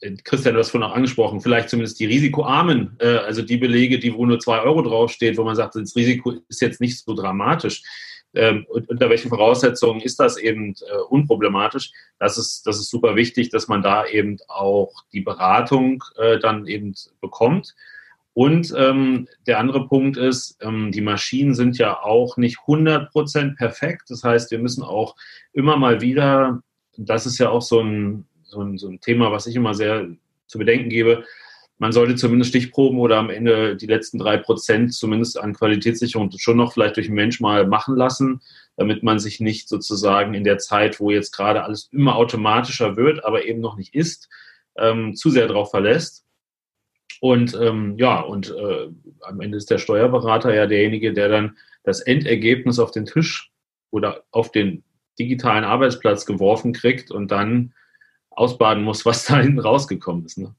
äh, Christian, du hast vorhin auch angesprochen, vielleicht zumindest die risikoarmen, äh, also die Belege, die wo nur zwei Euro draufsteht, wo man sagt, das Risiko ist jetzt nicht so dramatisch. Ähm, unter welchen Voraussetzungen ist das eben äh, unproblematisch? Das ist, das ist super wichtig, dass man da eben auch die Beratung äh, dann eben bekommt und ähm, der andere Punkt ist, ähm, die Maschinen sind ja auch nicht 100% perfekt. Das heißt, wir müssen auch immer mal wieder, das ist ja auch so ein, so ein, so ein Thema, was ich immer sehr zu bedenken gebe, man sollte zumindest Stichproben oder am Ende die letzten drei Prozent zumindest an Qualitätssicherung schon noch vielleicht durch einen Mensch mal machen lassen, damit man sich nicht sozusagen in der Zeit, wo jetzt gerade alles immer automatischer wird, aber eben noch nicht ist, ähm, zu sehr darauf verlässt. Und ähm, ja, und äh, am Ende ist der Steuerberater ja derjenige, der dann das Endergebnis auf den Tisch oder auf den digitalen Arbeitsplatz geworfen kriegt und dann ausbaden muss, was (laughs) da hinten rausgekommen ist. Ne?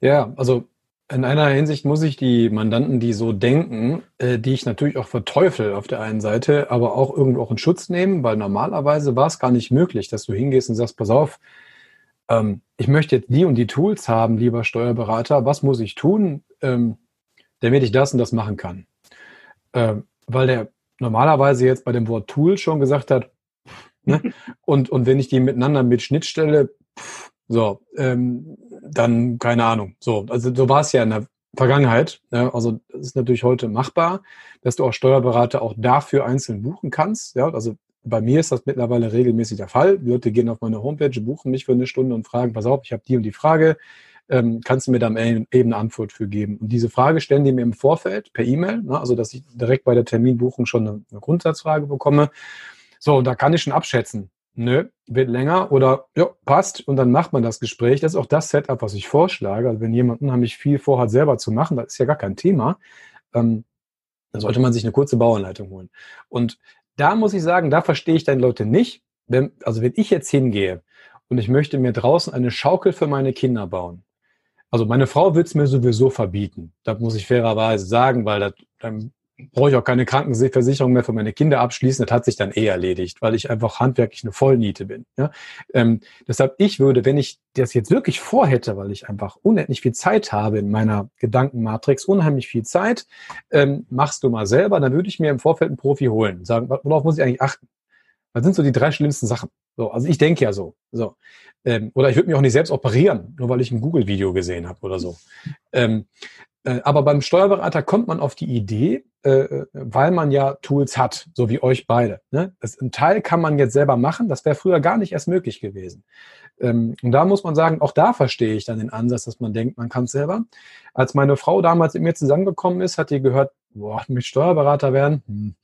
Ja, also in einer Hinsicht muss ich die Mandanten, die so denken, äh, die ich natürlich auch verteufel auf der einen Seite, aber auch irgendwo auch in Schutz nehmen, weil normalerweise war es gar nicht möglich, dass du hingehst und sagst, pass auf, ähm, ich möchte jetzt die und die Tools haben, lieber Steuerberater, was muss ich tun, ähm, damit ich das und das machen kann? Ähm, weil der normalerweise jetzt bei dem Wort Tool schon gesagt hat, ne? (laughs) und, und wenn ich die miteinander mit Schnittstelle, pff, so, ähm, dann keine Ahnung. So, also so war es ja in der Vergangenheit. Ja, also das ist natürlich heute machbar, dass du auch Steuerberater auch dafür einzeln buchen kannst. Ja, also bei mir ist das mittlerweile regelmäßig der Fall. Die Leute gehen auf meine Homepage, buchen mich für eine Stunde und fragen, pass auf, ich habe die und die Frage, ähm, kannst du mir da eben eine Antwort für geben? Und diese Frage stellen die mir im Vorfeld per E-Mail, ne, also dass ich direkt bei der Terminbuchung schon eine, eine Grundsatzfrage bekomme. So, da kann ich schon abschätzen. Nö, wird länger oder ja, passt und dann macht man das Gespräch. Das ist auch das Setup, was ich vorschlage. Also wenn jemand unheimlich viel vorhat, selber zu machen, das ist ja gar kein Thema, ähm, dann sollte man sich eine kurze Bauanleitung holen. Und da muss ich sagen, da verstehe ich deine Leute nicht. Wenn, also wenn ich jetzt hingehe und ich möchte mir draußen eine Schaukel für meine Kinder bauen, also meine Frau wird es mir sowieso verbieten. Das muss ich fairerweise sagen, weil das, dann brauche ich auch keine Krankenversicherung mehr für meine Kinder abschließen. Das hat sich dann eh erledigt, weil ich einfach handwerklich eine Vollniete bin. Ja? Ähm, deshalb, ich würde, wenn ich das jetzt wirklich vorhätte, weil ich einfach unendlich viel Zeit habe in meiner Gedankenmatrix, unheimlich viel Zeit, ähm, machst du mal selber, dann würde ich mir im Vorfeld einen Profi holen. Sagen, worauf muss ich eigentlich achten? Was sind so die drei schlimmsten Sachen? So, also ich denke ja so. so. Ähm, oder ich würde mich auch nicht selbst operieren, nur weil ich ein Google-Video gesehen habe oder so. Ähm, äh, aber beim Steuerberater kommt man auf die Idee, äh, weil man ja Tools hat, so wie euch beide. Ne? Das, ein Teil kann man jetzt selber machen, das wäre früher gar nicht erst möglich gewesen. Ähm, und da muss man sagen, auch da verstehe ich dann den Ansatz, dass man denkt, man kann es selber. Als meine Frau damals mit mir zusammengekommen ist, hat die gehört, boah, mit Steuerberater werden, hm.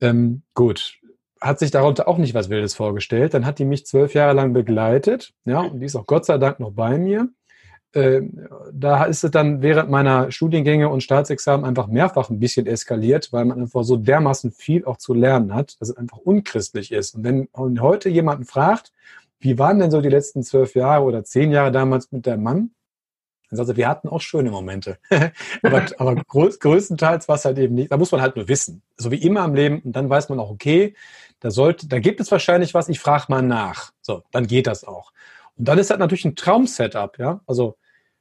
ähm, gut, hat sich darunter auch nicht was Wildes vorgestellt. Dann hat die mich zwölf Jahre lang begleitet, ja, und die ist auch Gott sei Dank noch bei mir. Äh, da ist es dann während meiner Studiengänge und Staatsexamen einfach mehrfach ein bisschen eskaliert, weil man einfach so dermaßen viel auch zu lernen hat, dass es einfach unchristlich ist. Und wenn man heute jemanden fragt, wie waren denn so die letzten zwölf Jahre oder zehn Jahre damals mit deinem Mann? Dann sagt er, wir hatten auch schöne Momente. (laughs) aber, (laughs) aber größ, größtenteils war es halt eben nicht. Da muss man halt nur wissen. So wie immer im Leben. Und dann weiß man auch, okay, da sollte, da gibt es wahrscheinlich was, ich frage mal nach. So, dann geht das auch. Und dann ist das natürlich ein Traum-Setup, ja. Also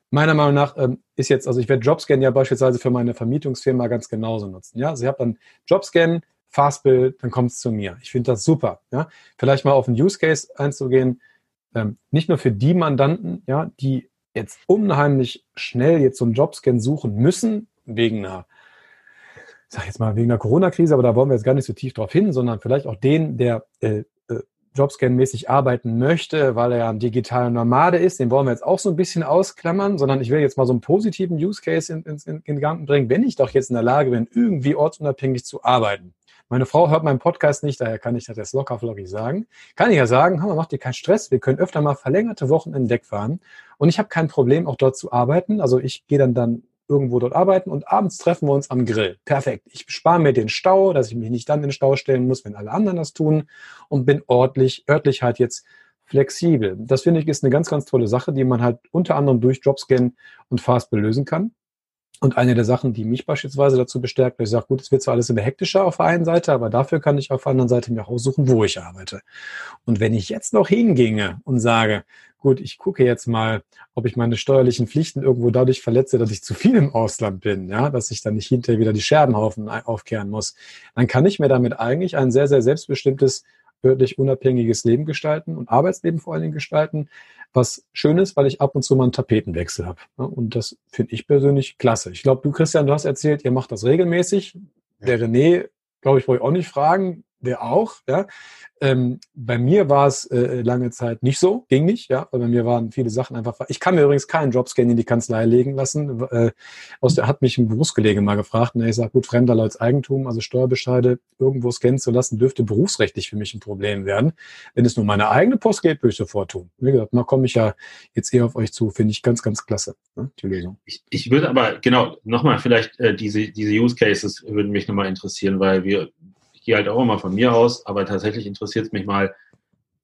meiner Meinung nach ähm, ist jetzt, also ich werde Jobscan ja beispielsweise für meine Vermietungsfirma ganz genauso nutzen. Ja, also ich habe dann Jobscan, Fastbill, dann kommt es zu mir. Ich finde das super. Ja, vielleicht mal auf einen Use Case einzugehen. Ähm, nicht nur für die Mandanten, ja, die jetzt unheimlich schnell jetzt so einen Jobscan suchen müssen wegen einer sag jetzt mal wegen der Corona-Krise, aber da wollen wir jetzt gar nicht so tief drauf hin, sondern vielleicht auch den, der äh, Jobscan-mäßig arbeiten möchte, weil er ja ein digitaler Nomade ist, den wollen wir jetzt auch so ein bisschen ausklammern, sondern ich will jetzt mal so einen positiven Use Case in, in, in, Gang bringen, wenn ich doch jetzt in der Lage bin, irgendwie ortsunabhängig zu arbeiten. Meine Frau hört meinen Podcast nicht, daher kann ich das jetzt locker flockig sagen. Kann ich ja sagen, Hammer, macht dir keinen Stress, wir können öfter mal verlängerte Wochen in Deck fahren und ich habe kein Problem, auch dort zu arbeiten. Also ich gehe dann dann irgendwo dort arbeiten und abends treffen wir uns am Grill. Perfekt. Ich spare mir den Stau, dass ich mich nicht dann in den Stau stellen muss, wenn alle anderen das tun und bin ordentlich, örtlich halt jetzt flexibel. Das finde ich ist eine ganz, ganz tolle Sache, die man halt unter anderem durch Jobscan und Fastbill lösen kann. Und eine der Sachen, die mich beispielsweise dazu bestärkt, ich sage, gut, es wird zwar alles immer hektischer auf der einen Seite, aber dafür kann ich auf der anderen Seite mir aussuchen, wo ich arbeite. Und wenn ich jetzt noch hinginge und sage, gut, ich gucke jetzt mal, ob ich meine steuerlichen Pflichten irgendwo dadurch verletze, dass ich zu viel im Ausland bin, ja, dass ich dann nicht hinterher wieder die Scherbenhaufen aufkehren muss, dann kann ich mir damit eigentlich ein sehr, sehr selbstbestimmtes örtlich unabhängiges Leben gestalten und Arbeitsleben vor allen Dingen gestalten, was schön ist, weil ich ab und zu mal einen Tapetenwechsel habe. Und das finde ich persönlich klasse. Ich glaube, du, Christian, du hast erzählt, ihr macht das regelmäßig. Der René, glaube ich, wollte ich auch nicht fragen der auch, ja. Ähm, bei mir war es äh, lange Zeit nicht so, ging nicht, ja, weil bei mir waren viele Sachen einfach. Ich kann mir übrigens keinen Jobscan in die Kanzlei legen lassen. Äh, aus der hat mich ein Berufskollege mal gefragt, und ich sage, gut, fremder Leute Eigentum, also Steuerbescheide irgendwo scannen zu lassen, dürfte berufsrechtlich für mich ein Problem werden. Wenn es nur meine eigene Post geht, würde ich sofort tun. Wie gesagt, da komme ich ja jetzt eher auf euch zu, finde ich ganz, ganz klasse, ne, die Lösung. Ich, ich würde aber, genau, nochmal vielleicht äh, diese, diese Use Cases würden mich nochmal interessieren, weil wir gehe halt auch immer von mir aus, aber tatsächlich interessiert es mich mal,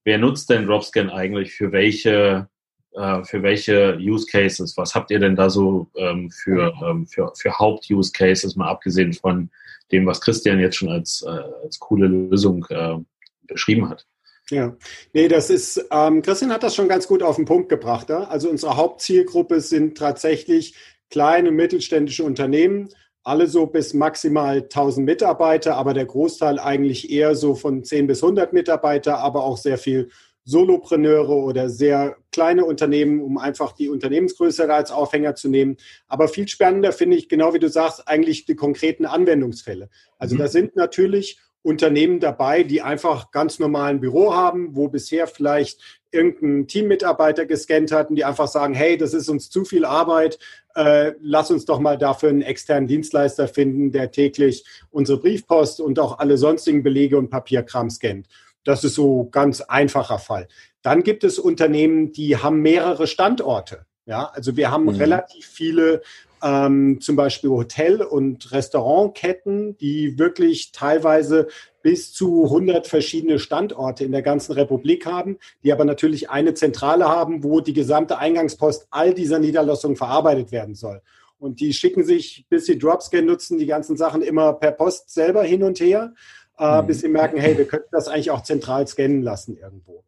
wer nutzt denn Dropscan eigentlich für welche, äh, für welche Use Cases? Was habt ihr denn da so ähm, für, ähm, für, für Haupt-Use Cases, mal abgesehen von dem, was Christian jetzt schon als, äh, als coole Lösung äh, beschrieben hat? Ja, nee, das ist, ähm, Christian hat das schon ganz gut auf den Punkt gebracht. Ja? Also unsere Hauptzielgruppe sind tatsächlich kleine mittelständische Unternehmen, alle so bis maximal 1000 Mitarbeiter, aber der Großteil eigentlich eher so von 10 bis 100 Mitarbeiter, aber auch sehr viel Solopreneure oder sehr kleine Unternehmen, um einfach die Unternehmensgröße als Aufhänger zu nehmen. Aber viel spannender finde ich, genau wie du sagst, eigentlich die konkreten Anwendungsfälle. Also mhm. da sind natürlich Unternehmen dabei, die einfach ganz normal ein Büro haben, wo bisher vielleicht irgendein Teammitarbeiter gescannt hat und die einfach sagen, hey, das ist uns zu viel Arbeit, äh, lass uns doch mal dafür einen externen Dienstleister finden, der täglich unsere Briefpost und auch alle sonstigen Belege und Papierkram scannt. Das ist so ganz einfacher Fall. Dann gibt es Unternehmen, die haben mehrere Standorte. Ja, also wir haben mhm. relativ viele ähm, zum Beispiel Hotel- und Restaurantketten, die wirklich teilweise bis zu 100 verschiedene Standorte in der ganzen Republik haben, die aber natürlich eine Zentrale haben, wo die gesamte Eingangspost all dieser Niederlassungen verarbeitet werden soll. Und die schicken sich, bis sie Dropscan nutzen, die ganzen Sachen immer per Post selber hin und her, äh, mhm. bis sie merken, hey, wir könnten das eigentlich auch zentral scannen lassen irgendwo.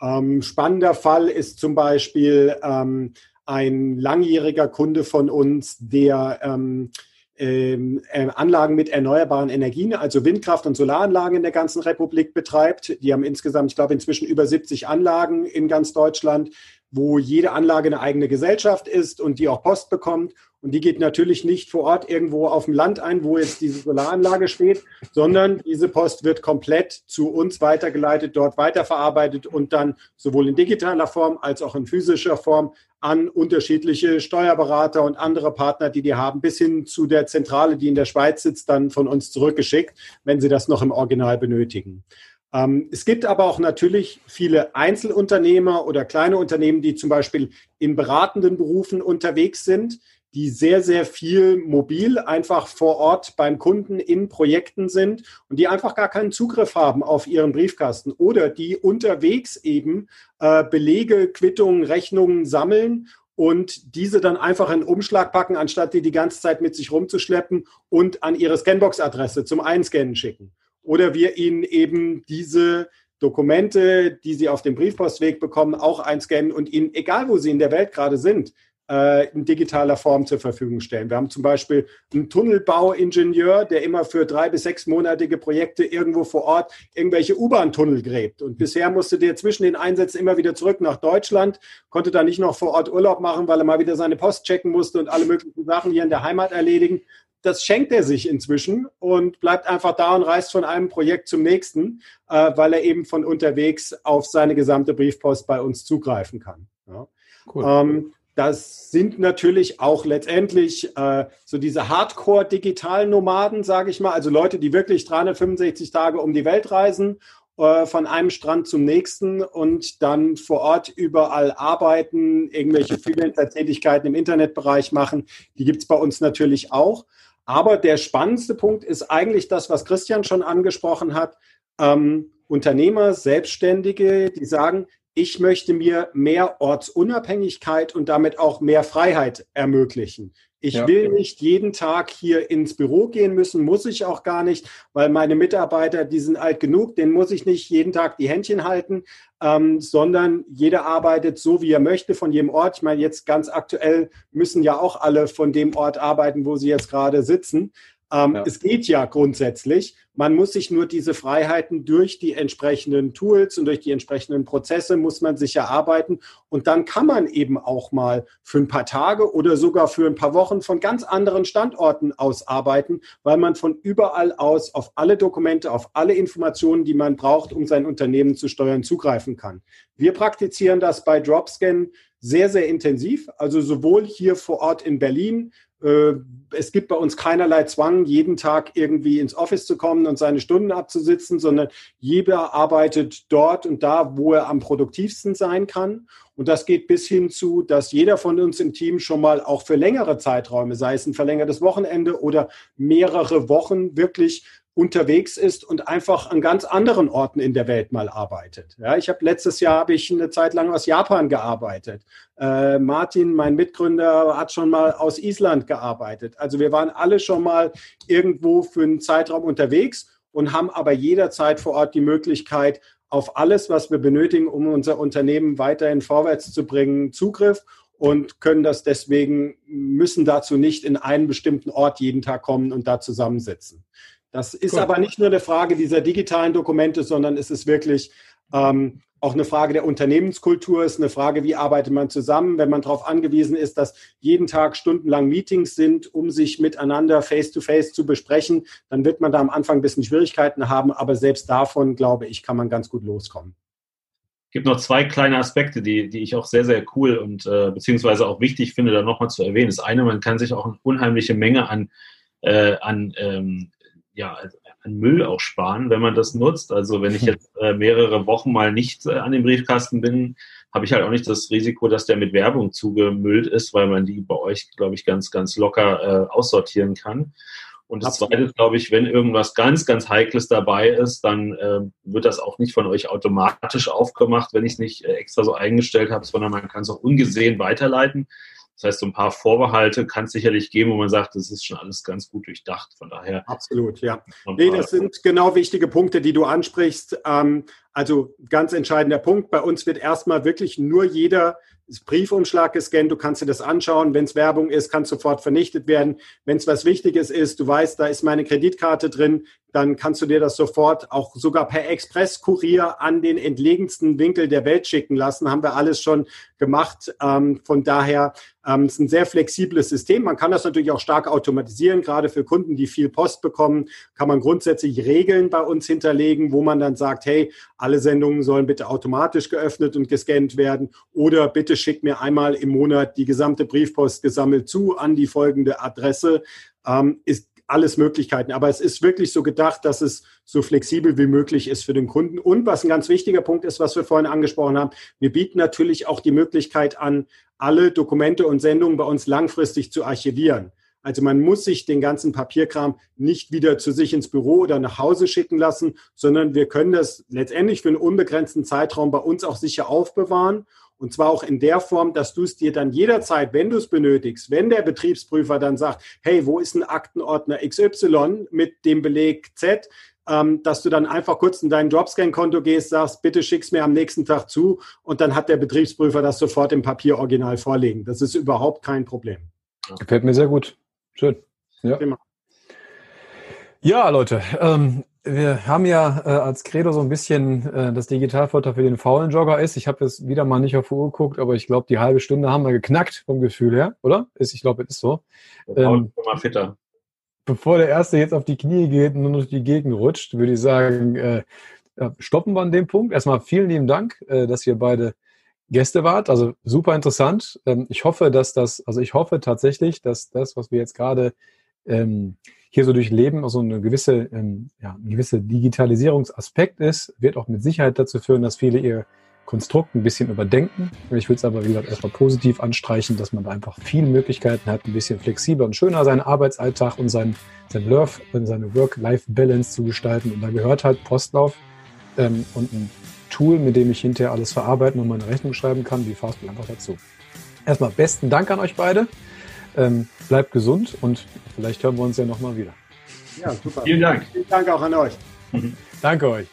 Ähm, spannender Fall ist zum Beispiel ähm, ein langjähriger Kunde von uns, der ähm, ähm, äh, Anlagen mit erneuerbaren Energien, also Windkraft- und Solaranlagen in der ganzen Republik betreibt. Die haben insgesamt, ich glaube, inzwischen über 70 Anlagen in ganz Deutschland, wo jede Anlage eine eigene Gesellschaft ist und die auch Post bekommt. Und die geht natürlich nicht vor Ort irgendwo auf dem Land ein, wo jetzt diese Solaranlage steht, sondern diese Post wird komplett zu uns weitergeleitet, dort weiterverarbeitet und dann sowohl in digitaler Form als auch in physischer Form an unterschiedliche Steuerberater und andere Partner, die die haben, bis hin zu der Zentrale, die in der Schweiz sitzt, dann von uns zurückgeschickt, wenn sie das noch im Original benötigen. Ähm, es gibt aber auch natürlich viele Einzelunternehmer oder kleine Unternehmen, die zum Beispiel in beratenden Berufen unterwegs sind, die sehr, sehr viel mobil einfach vor Ort beim Kunden in Projekten sind und die einfach gar keinen Zugriff haben auf ihren Briefkasten oder die unterwegs eben äh, Belege, Quittungen, Rechnungen sammeln und diese dann einfach in Umschlag packen, anstatt die die ganze Zeit mit sich rumzuschleppen und an ihre Scanbox-Adresse zum Einscannen schicken. Oder wir ihnen eben diese Dokumente, die sie auf dem Briefpostweg bekommen, auch einscannen und ihnen, egal wo sie in der Welt gerade sind, äh, in digitaler Form zur Verfügung stellen. Wir haben zum Beispiel einen Tunnelbauingenieur, der immer für drei bis sechsmonatige Projekte irgendwo vor Ort irgendwelche U-Bahn-Tunnel gräbt. Und bisher musste der zwischen den Einsätzen immer wieder zurück nach Deutschland, konnte da nicht noch vor Ort Urlaub machen, weil er mal wieder seine Post checken musste und alle möglichen Sachen hier in der Heimat erledigen. Das schenkt er sich inzwischen und bleibt einfach da und reist von einem Projekt zum nächsten, äh, weil er eben von unterwegs auf seine gesamte Briefpost bei uns zugreifen kann. Ja. Cool. Ähm, das sind natürlich auch letztendlich äh, so diese Hardcore-digitalen Nomaden, sage ich mal, also Leute, die wirklich 365 Tage um die Welt reisen, äh, von einem Strand zum nächsten und dann vor Ort überall arbeiten, irgendwelche Freelancer-Tätigkeiten im Internetbereich machen. Die gibt es bei uns natürlich auch. Aber der spannendste Punkt ist eigentlich das, was Christian schon angesprochen hat. Ähm, Unternehmer, Selbstständige, die sagen, ich möchte mir mehr Ortsunabhängigkeit und damit auch mehr Freiheit ermöglichen. Ich ja. will nicht jeden Tag hier ins Büro gehen müssen, muss ich auch gar nicht, weil meine Mitarbeiter, die sind alt genug, denen muss ich nicht jeden Tag die Händchen halten, ähm, sondern jeder arbeitet so, wie er möchte, von jedem Ort. Ich meine, jetzt ganz aktuell müssen ja auch alle von dem Ort arbeiten, wo sie jetzt gerade sitzen. Ähm, ja. Es geht ja grundsätzlich. Man muss sich nur diese Freiheiten durch die entsprechenden Tools und durch die entsprechenden Prozesse muss man sich erarbeiten. Und dann kann man eben auch mal für ein paar Tage oder sogar für ein paar Wochen von ganz anderen Standorten aus arbeiten, weil man von überall aus auf alle Dokumente, auf alle Informationen, die man braucht, um sein Unternehmen zu steuern, zugreifen kann. Wir praktizieren das bei Dropscan sehr, sehr intensiv. Also sowohl hier vor Ort in Berlin äh, es gibt bei uns keinerlei Zwang, jeden Tag irgendwie ins Office zu kommen und seine Stunden abzusitzen, sondern jeder arbeitet dort und da, wo er am produktivsten sein kann. Und das geht bis hin zu, dass jeder von uns im Team schon mal auch für längere Zeiträume, sei es ein verlängertes Wochenende oder mehrere Wochen, wirklich unterwegs ist und einfach an ganz anderen Orten in der Welt mal arbeitet. Ja, ich habe letztes Jahr habe ich eine Zeit lang aus Japan gearbeitet. Äh, Martin, mein Mitgründer, hat schon mal aus Island gearbeitet. Also wir waren alle schon mal irgendwo für einen Zeitraum unterwegs und haben aber jederzeit vor Ort die Möglichkeit, auf alles, was wir benötigen, um unser Unternehmen weiterhin vorwärts zu bringen, Zugriff und können das deswegen, müssen dazu nicht in einen bestimmten Ort jeden Tag kommen und da zusammensitzen. Das ist cool. aber nicht nur eine Frage dieser digitalen Dokumente, sondern es ist wirklich ähm, auch eine Frage der Unternehmenskultur, es ist eine Frage, wie arbeitet man zusammen, wenn man darauf angewiesen ist, dass jeden Tag stundenlang Meetings sind, um sich miteinander face-to-face -face zu besprechen, dann wird man da am Anfang ein bisschen Schwierigkeiten haben, aber selbst davon, glaube ich, kann man ganz gut loskommen. Es gibt noch zwei kleine Aspekte, die, die ich auch sehr, sehr cool und äh, beziehungsweise auch wichtig finde, da nochmal zu erwähnen. Das eine, man kann sich auch eine unheimliche Menge an, äh, an ähm, ja, an Müll auch sparen, wenn man das nutzt. Also wenn ich (laughs) jetzt äh, mehrere Wochen mal nicht äh, an dem Briefkasten bin, habe ich halt auch nicht das Risiko, dass der mit Werbung zugemüllt ist, weil man die bei euch, glaube ich, ganz, ganz locker äh, aussortieren kann. Und das Absolut. Zweite, glaube ich, wenn irgendwas ganz, ganz Heikles dabei ist, dann äh, wird das auch nicht von euch automatisch aufgemacht, wenn ich es nicht äh, extra so eingestellt habe, sondern man kann es auch ungesehen weiterleiten. Das heißt, so ein paar Vorbehalte kann es sicherlich geben, wo man sagt, das ist schon alles ganz gut durchdacht. Von daher. Absolut, ja. Nee, das sind genau wichtige Punkte, die du ansprichst. Ähm, also ganz entscheidender Punkt. Bei uns wird erstmal wirklich nur jeder Briefumschlag gescannt. Du kannst dir das anschauen. Wenn es Werbung ist, kann sofort vernichtet werden. Wenn es was Wichtiges ist, du weißt, da ist meine Kreditkarte drin, dann kannst du dir das sofort auch sogar per Expresskurier an den entlegensten Winkel der Welt schicken lassen. Haben wir alles schon gemacht. Ähm, von daher ähm, ist ein sehr flexibles System. Man kann das natürlich auch stark automatisieren. Gerade für Kunden, die viel Post bekommen, kann man grundsätzlich Regeln bei uns hinterlegen, wo man dann sagt, hey, alle Sendungen sollen bitte automatisch geöffnet und gescannt werden oder bitte schick mir einmal im Monat die gesamte Briefpost gesammelt zu an die folgende Adresse. Ähm, ist alles Möglichkeiten. Aber es ist wirklich so gedacht, dass es so flexibel wie möglich ist für den Kunden. Und was ein ganz wichtiger Punkt ist, was wir vorhin angesprochen haben, wir bieten natürlich auch die Möglichkeit an, alle Dokumente und Sendungen bei uns langfristig zu archivieren. Also man muss sich den ganzen Papierkram nicht wieder zu sich ins Büro oder nach Hause schicken lassen, sondern wir können das letztendlich für einen unbegrenzten Zeitraum bei uns auch sicher aufbewahren und zwar auch in der Form, dass du es dir dann jederzeit, wenn du es benötigst, wenn der Betriebsprüfer dann sagt, hey, wo ist ein Aktenordner XY mit dem Beleg Z, ähm, dass du dann einfach kurz in dein Dropscan-Konto gehst, sagst, bitte schick's mir am nächsten Tag zu und dann hat der Betriebsprüfer das sofort im Papieroriginal vorlegen. Das ist überhaupt kein Problem. Gefällt mir sehr gut. Schön. Ja. Ja, Leute, ähm, wir haben ja äh, als Credo so ein bisschen äh, das Digitalfutter für den faulen Jogger ist. Ich habe jetzt wieder mal nicht auf die Uhr geguckt, aber ich glaube, die halbe Stunde haben wir geknackt vom Gefühl her, oder? Ist, ich glaube, es ist so. Ähm, mal fitter. Bevor der Erste jetzt auf die Knie geht und nur durch die Gegend rutscht, würde ich sagen, äh, stoppen wir an dem Punkt. Erstmal vielen lieben Dank, äh, dass ihr beide Gäste wart. Also super interessant. Ähm, ich hoffe, dass das, also ich hoffe tatsächlich, dass das, was wir jetzt gerade ähm, hier so durchleben, also eine gewisse, ähm, ja, ein gewisser Digitalisierungsaspekt ist, wird auch mit Sicherheit dazu führen, dass viele ihr Konstrukt ein bisschen überdenken. Ich will es aber, wie gesagt, erstmal positiv anstreichen, dass man da einfach viele Möglichkeiten hat, ein bisschen flexibler und schöner seinen Arbeitsalltag und sein, sein Love und seine Work-Life-Balance zu gestalten. Und da gehört halt Postlauf ähm, und ein Tool, mit dem ich hinterher alles verarbeiten und meine Rechnung schreiben kann, wie Fastbill einfach dazu. Erstmal besten Dank an euch beide. Ähm, bleibt gesund und vielleicht hören wir uns ja nochmal wieder. Ja, super. Vielen Dank. Vielen Dank auch an euch. Danke euch.